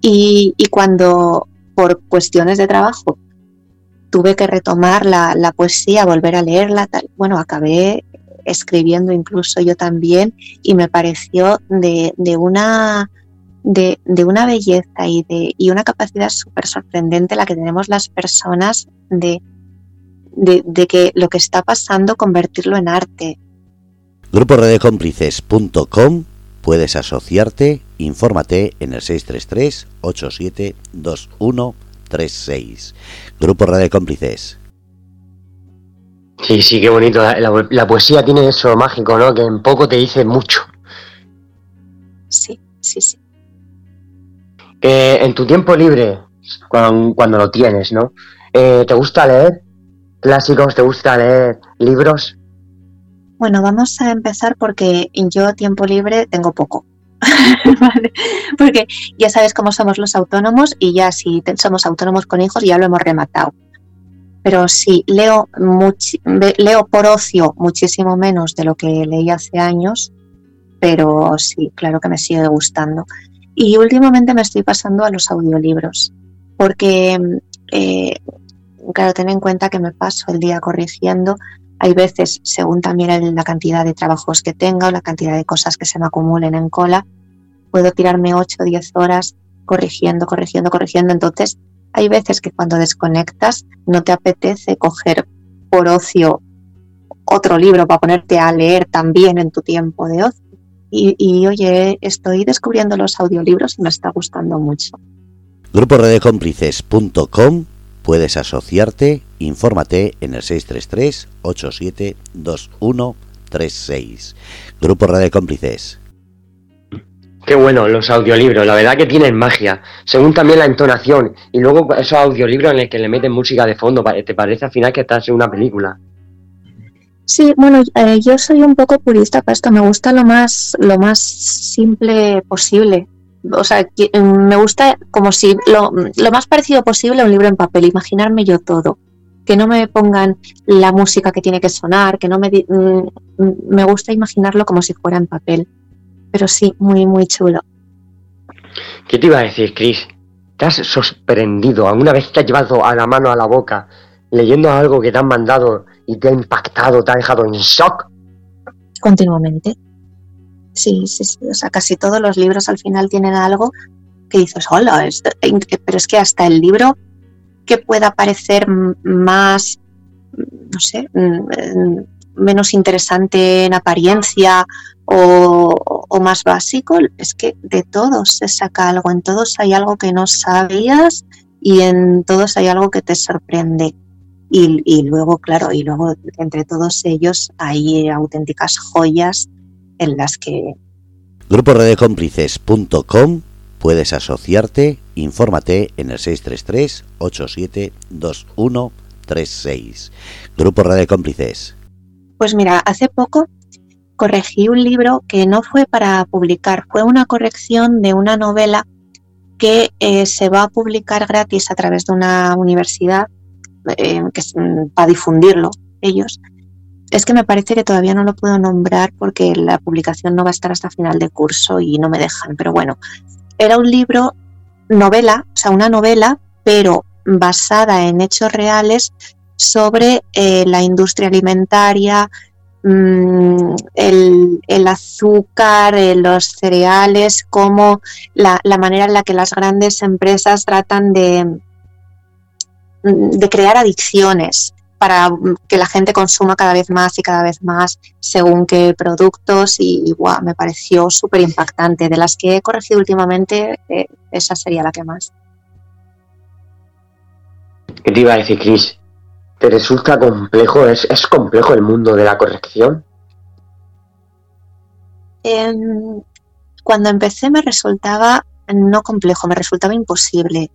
Y, y, cuando por cuestiones de trabajo tuve que retomar la, poesía, volver a leerla, bueno, acabé escribiendo incluso yo también y me pareció de, una de, una belleza y de y una capacidad súper sorprendente la que tenemos las personas de, de, que lo que está pasando convertirlo en arte. Grupo puedes asociarte, infórmate en el 633 8721 36. Grupo Radio Cómplices. Sí, sí, qué bonito. La, poesía tiene eso mágico, ¿no? Que en poco te dice mucho. Sí, sí, sí. Eh, en tu tiempo libre, cuando, lo tienes, ¿no? Eh, ¿Te gusta leer clásicos? ¿Te gusta leer libros? Bueno, vamos a empezar porque yo tiempo libre tengo poco. Porque ya sabes cómo somos los autónomos y ya si somos autónomos con hijos ya lo hemos rematado. Pero sí, leo, por ocio muchísimo menos de lo que leí hace años, pero sí, claro que me sigue gustando. Y últimamente me estoy pasando a los audiolibros, porque, eh, claro, ten en cuenta que me paso el día corrigiendo hay veces, según también la cantidad de trabajos que tenga o la cantidad de cosas que se me acumulen en cola, puedo tirarme 8 o 10 horas corrigiendo, corrigiendo, corrigiendo. Entonces, hay veces que cuando desconectas no te apetece coger por ocio otro libro para ponerte a leer también en tu tiempo de ocio. Y, oye, estoy descubriendo los audiolibros y me está gustando mucho. Grupo puedes asociarte, infórmate en el 633 872136. Grupo Radio Cómplices. Qué bueno, los audiolibros, la verdad que tienen magia, según también la entonación, y luego esos audiolibros en los que le meten música de fondo, te parece al final que estás en una película. Sí, bueno, eh, yo soy un poco purista para esto, me gusta lo más, lo más simple posible. o sea, me gusta como si lo, lo más parecido posible a un libro en papel, imaginarme yo todo que no me pongan la música que tiene que sonar, que no me... Mm, me gusta imaginarlo como si fuera en papel. Pero sí, muy, muy chulo. ¿Qué te iba a decir, Chris? ¿Te has sorprendido alguna vez te has llevado a la mano a la boca leyendo algo que te han mandado y te ha impactado, te ha dejado en shock? Continuamente. Sí, sí, sí. O sea, casi todos los libros al final tienen algo que dices, hola, pero es que hasta el libro que pueda parecer más, no sé, menos interesante en apariencia o, más básico, es que de todos se saca algo, en todos hay algo que no sabías y en todos hay algo que te sorprende. Y, luego, claro, y luego entre todos ellos hay auténticas joyas en las que... Grupo puedes asociarte, infórmate en el 633-872136. Grupo Radio Cómplices. Pues mira, hace poco corregí un libro que no fue para publicar, fue una corrección de una novela que eh, se va a publicar gratis a través de una universidad eh, que, mm, para difundirlo ellos. Es que me parece que todavía no lo puedo nombrar porque la publicación no va a estar hasta final de curso y no me dejan, pero bueno, era un libro novela, o sea, una novela, pero basada en hechos reales sobre eh, la industria alimentaria, mm, el, azúcar, eh, los cereales, como la, manera en la que las grandes empresas tratan de, de crear adicciones para que la gente consuma cada vez más y cada vez más según qué productos y, me pareció súper impactante. De las que he corregido últimamente, eh, esa sería la que más. ¿Qué te iba a decir, Chris? ¿Te resulta complejo? ¿Es, es complejo el mundo de la corrección? Em, cuando empecé me resultaba no complejo, me resultaba imposible.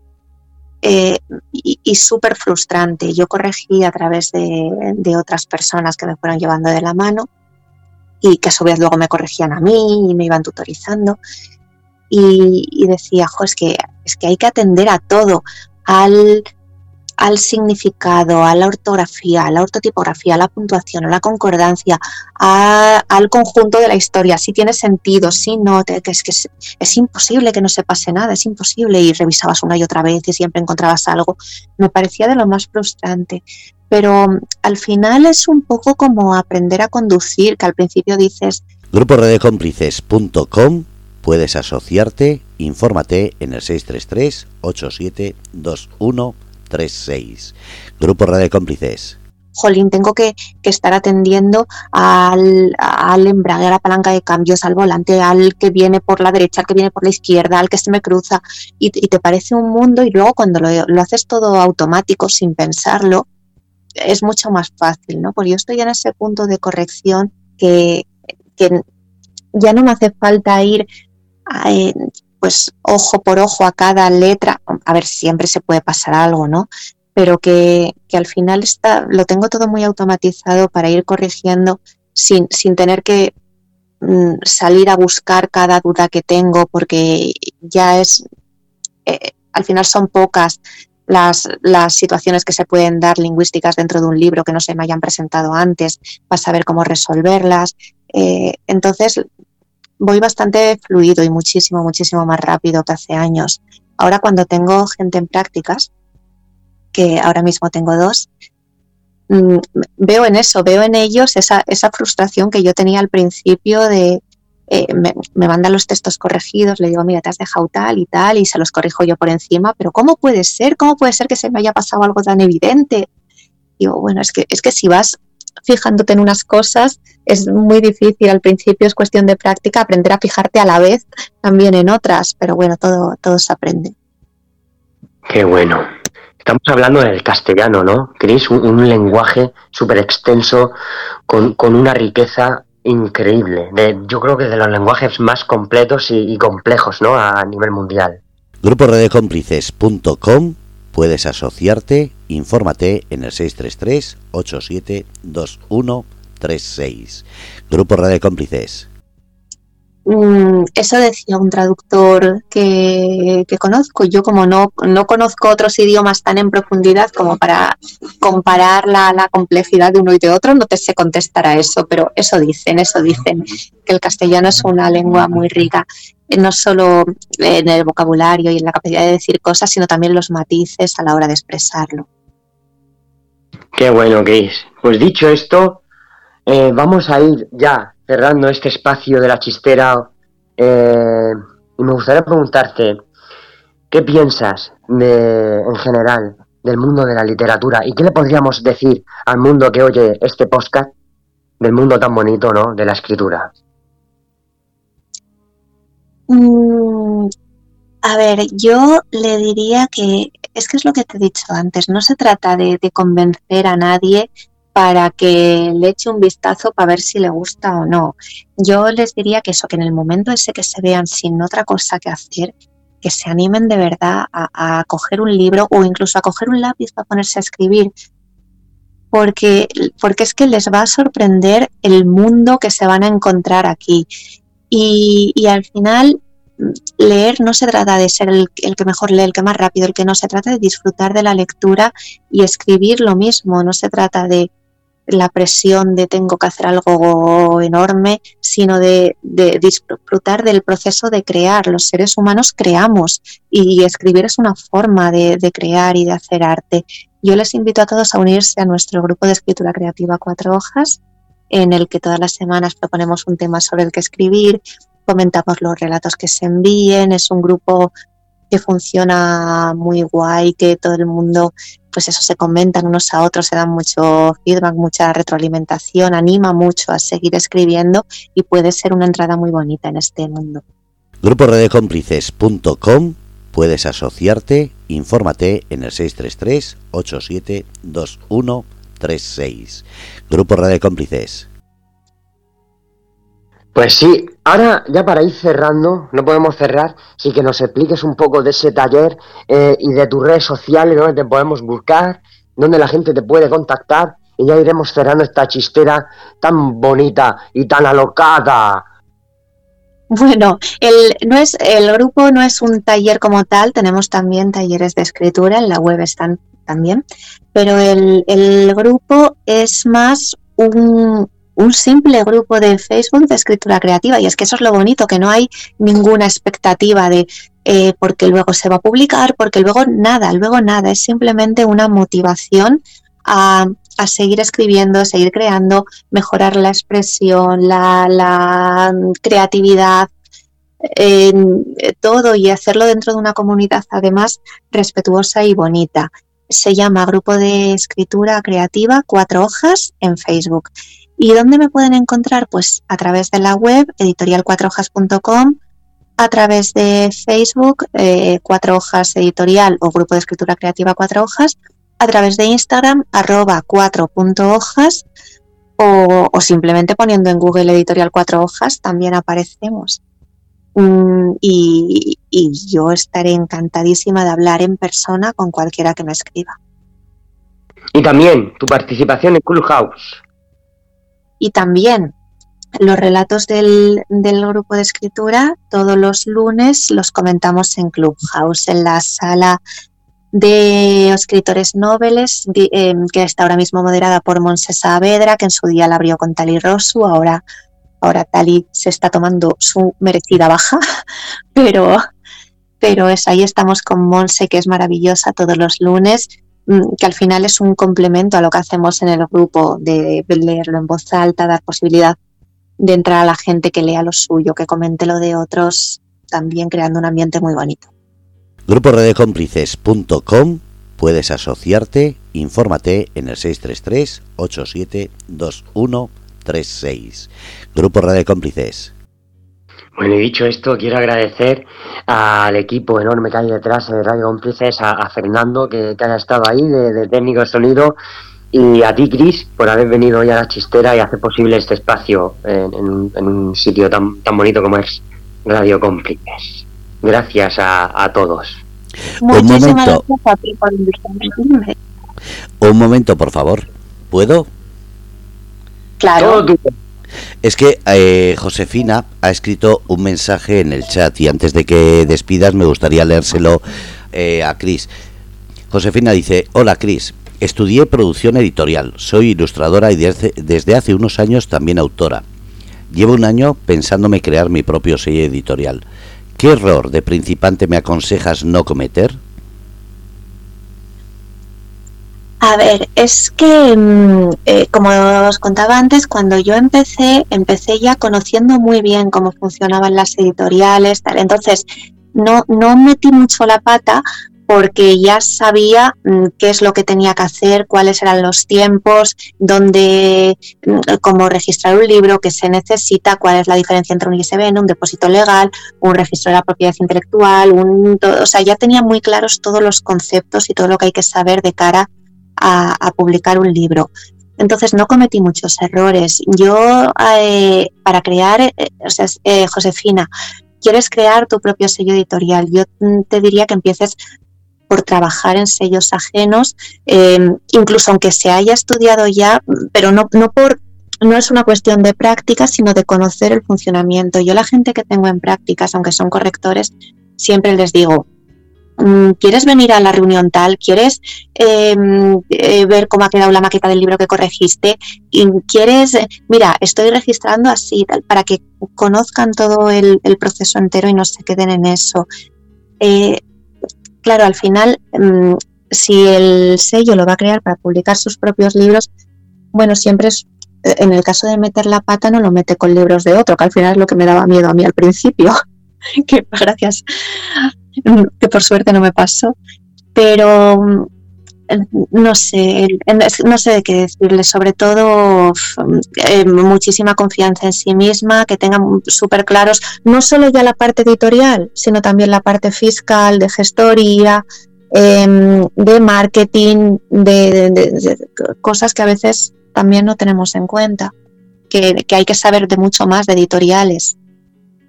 Eh, y, súper frustrante. Yo corregí a través de, otras personas que me fueron llevando de la mano y que a su vez luego me corregían a mí y me iban tutorizando. Y, decía, jo, es que, es que hay que atender a todo, al, al significado, a la ortografía, a la ortotipografía, a la puntuación, a la concordancia, al conjunto de la historia, si tiene sentido, si no, que es que es, imposible que no se pase nada, es imposible y revisabas una y otra vez y siempre encontrabas algo. Me parecía de lo más frustrante. Pero mm, al final es un poco como aprender a conducir, que al principio dices... Grupo Cómplices.com puedes asociarte, infórmate en el 633 8721 36. Grupo Radio Cómplices. Jolín, tengo que, estar atendiendo al, al, embrague, a la palanca de cambios, al volante, al que viene por la derecha, al que viene por la izquierda, al que se me cruza, y, te parece un mundo y luego cuando lo, haces todo automático, sin pensarlo, es mucho más fácil, ¿no? Porque yo estoy en ese punto de corrección que, que ya no me hace falta ir a, pues ojo por ojo a cada letra, a ver, siempre se puede pasar algo, ¿no? Pero que, al final está, lo tengo todo muy automatizado para ir corrigiendo sin, sin tener que mm, salir a buscar cada duda que tengo, porque ya es, eh, al final son pocas las, las, situaciones que se pueden dar lingüísticas dentro de un libro que no se me hayan presentado antes, para saber cómo resolverlas. Eh, entonces, voy bastante fluido y muchísimo, muchísimo más rápido que hace años. Ahora cuando tengo gente en prácticas, que ahora mismo tengo dos, mm, veo en eso, veo en ellos esa, frustración que yo tenía al principio de, eh, me, me, mandan los textos corregidos, le digo, mira, te has dejado tal y tal, y se los corrijo yo por encima, pero ¿cómo puede ser? ¿Cómo puede ser que se me haya pasado algo tan evidente? Digo, bueno, es que, es que si vas fijándote en unas cosas es muy difícil. Al principio es cuestión de práctica, aprender a fijarte a la vez también en otras, pero bueno, todo, todo se aprende. Qué bueno. Estamos hablando del castellano, ¿no, Cris? Un, lenguaje súper extenso, con, una riqueza increíble. De, yo creo que de los lenguajes más completos y, complejos, ¿no? A nivel mundial. Grupo puedes asociarte, infórmate en el 633-872136. Grupo Radio Cómplices. Mm, eso decía un traductor que, conozco. Yo como no, no conozco otros idiomas tan en profundidad como para comparar la, la, complejidad de uno y de otro, no te sé contestar a eso, pero eso dicen, eso dicen, que el castellano es una lengua muy rica, eh, no solo en el vocabulario y en la capacidad de decir cosas, sino también los matices a la hora de expresarlo. Qué bueno, Chris. Pues dicho esto, eh, vamos a ir ya cerrando este espacio de la chistera eh, y me gustaría preguntarte, ¿qué piensas de, en general del mundo de la literatura y qué le podríamos decir al mundo que oye este podcast del mundo tan bonito, ¿no? De la escritura. Mm, a ver, yo le diría que es que es lo que te he dicho antes, no se trata de convencer a nadie para que le eche un vistazo para ver si le gusta o no. Yo les diría que eso, que en el momento ese que se vean sin otra cosa que hacer, que se animen de verdad a, coger un libro o incluso a coger un lápiz para ponerse a escribir, porque, porque es que les va a sorprender el mundo que se van a encontrar aquí. Y, y al final leer no se trata de ser el, el, que mejor lee, el que más rápido, el que no, se trata de disfrutar de la lectura y escribir lo mismo, no se trata de, la presión de tengo que hacer algo enorme, sino de, disfrutar del proceso de crear. Los seres humanos creamos y escribir es una forma de, crear y de hacer arte. Yo les invito a todos a unirse a nuestro grupo de escritura creativa Cuatro Hojas, en el que todas las semanas proponemos un tema sobre el que escribir, comentamos los relatos que se envíen, es un grupo que funciona muy guay, que todo el mundo, pues eso, se comentan unos a otros, se dan mucho feedback, mucha retroalimentación, anima mucho a seguir escribiendo y puede ser una entrada muy bonita en este mundo. Grupo puedes asociarte, infórmate en el 633 872136. Grupo Radio Cómplices pues sí, ahora ya para ir cerrando, no podemos cerrar, sí que nos expliques un poco de ese taller eh, y de tus redes sociales, donde te podemos buscar, donde la gente te puede contactar y ya iremos cerrando esta chistera tan bonita y tan alocada. Bueno, el, no es, el grupo no es un taller como tal, tenemos también talleres de escritura, en la web están también, pero el, el grupo es más un, un simple grupo de Facebook de escritura creativa. Y es que eso es lo bonito, que no hay ninguna expectativa de eh, porque luego se va a publicar, porque luego nada, luego nada. Es simplemente una motivación a, seguir escribiendo, seguir creando, mejorar la expresión, la, creatividad, todo y hacerlo dentro de una comunidad además respetuosa y bonita. Se llama Grupo de Escritura Creativa Cuatro Hojas en Facebook. ¿Y dónde me pueden encontrar? Pues a través de la web editorial4hojas.com, a través de Facebook, eh, Cuatro Hojas Editorial o Grupo de Escritura Creativa Cuatro Hojas, a través de Instagram, arroba cuatro hojas, o, o, simplemente poniendo en Google Editorial Cuatro Hojas también aparecemos. Mm, y, yo estaré encantadísima de hablar en persona con cualquiera que me escriba. Y también tu participación en Clubhouse y también los relatos del, grupo de escritura todos los lunes los comentamos en Clubhouse, en la sala de escritores noveles, em, que está ahora mismo moderada por Monse Saavedra, que en su día la abrió con Tali Rosu, ahora, ahora Tali se está tomando su merecida baja, pero, pero es, ahí estamos con Monse, que es maravillosa todos los lunes, que al final es un complemento a lo que hacemos en el grupo de leerlo en voz alta, dar posibilidad de entrar a la gente que lea lo suyo, que comente lo de otros, también creando un ambiente muy bonito. Grupo puedes asociarte, infórmate en el 633 872136. Grupo Radio Cómplices. Bueno, y dicho esto, quiero agradecer al equipo enorme que hay detrás de Radio Cómplices, a, Fernando, que, haya estado ahí, de, técnico de sonido, y a ti, Cris, por haber venido hoy a la chistera y hacer posible este espacio en, un sitio tan, tan bonito como es Radio Cómplices. Gracias a, todos. un momento. Un momento, por favor. ¿Puedo? Claro. Es que eh, Josefina ha escrito un mensaje en el chat y antes de que despidas me gustaría leérselo eh, a Cris. Josefina dice, hola Cris, estudié producción editorial, soy ilustradora y desde, desde hace unos años también autora. Llevo un año pensándome crear mi propio sello editorial. ¿Qué error de principante me aconsejas no cometer? A ver, es que, mm, eh, como os contaba antes, cuando yo empecé, empecé ya conociendo muy bien cómo funcionaban las editoriales, tal. Entonces, no, no metí mucho la pata porque ya sabía mm, qué es lo que tenía que hacer, cuáles eran los tiempos, dónde, mm, cómo registrar un libro, qué se necesita, cuál es la diferencia entre un ISBN, un depósito legal, un registro de la propiedad intelectual, un, o sea, ya tenía muy claros todos los conceptos y todo lo que hay que saber de cara a, publicar un libro. Entonces no cometí muchos errores. Yo, eh, para crear, eh, o sea, eh, Josefina, quieres crear tu propio sello editorial, yo mm, te diría que empieces por trabajar en sellos ajenos, em, incluso aunque se haya estudiado ya, pero no, no por no es una cuestión de práctica, sino de conocer el funcionamiento. Yo la gente que tengo en prácticas, aunque son correctores, siempre les digo, ¿quieres venir a la reunión tal? ¿Quieres em, eh, ver cómo ha quedado la maqueta del libro que corregiste? ¿Y ¿Quieres, mira, estoy registrando así, tal, para que conozcan todo el, proceso entero y no se queden en eso? Eh, claro, al final, mm, si el sello lo va a crear para publicar sus propios libros, bueno, siempre es, eh, en el caso de meter la pata, no lo mete con libros de otro, que al final es lo que me daba miedo a mí al principio. gracias que por suerte no me pasó, pero mm, no sé, no sé de qué decirle, sobre todo eh, muchísima confianza en sí misma, que tengan súper claros no solo ya la parte editorial, sino también la parte fiscal, de gestoría, em, de marketing, de, cosas que a veces también no tenemos en cuenta, que, hay que saber de mucho más de editoriales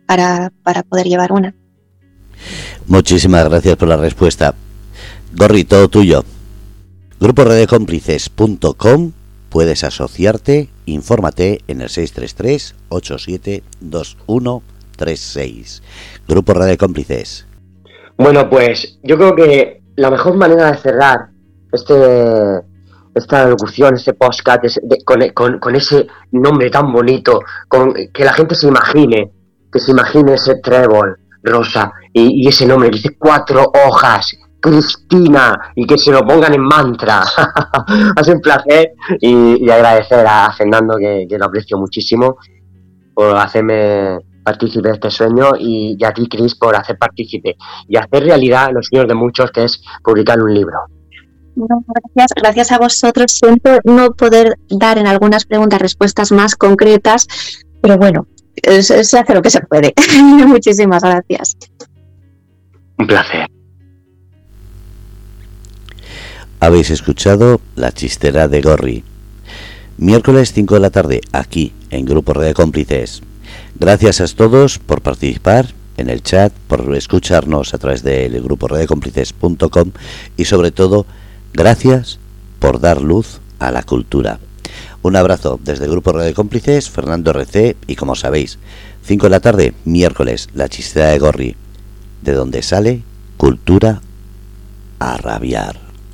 para poder llevar una. Muchísimas gracias por la respuesta. Gorri, todo tuyo. Grupo redecómplices.com puedes asociarte, infórmate en el 633 872136. Grupo Radio Cómplices. Bueno, pues yo creo que la mejor manera de cerrar este esta locución, este podcast, con, con, ese nombre tan bonito, con que la gente se imagine, que se imagine ese trébol, rosa y, ese nombre, dice cuatro hojas, Cristina, y que se lo pongan en mantra. Hace un placer y, agradecer a Fernando, que, lo aprecio muchísimo, por hacerme partícipe de este sueño y, a ti, Cris, por hacer partícipe y hacer realidad los sueños de muchos, que es publicar un libro. gracias, gracias a vosotros. Siento no poder dar en algunas preguntas respuestas más concretas, pero bueno, se hace lo que se puede. Muchísimas gracias. Un placer. Habéis escuchado La chistera de Gorri. Miércoles 5 de la tarde, aquí, en Grupo Red de Cómplices. Gracias a todos por participar en el chat, por escucharnos a través del grupo redecómplices.com y sobre todo, gracias por dar luz a la cultura. Un abrazo desde el Grupo Radio Cómplices, Fernando RC y como sabéis, 5 de la tarde, miércoles, la chistera de Gorri, de donde sale cultura a rabiar.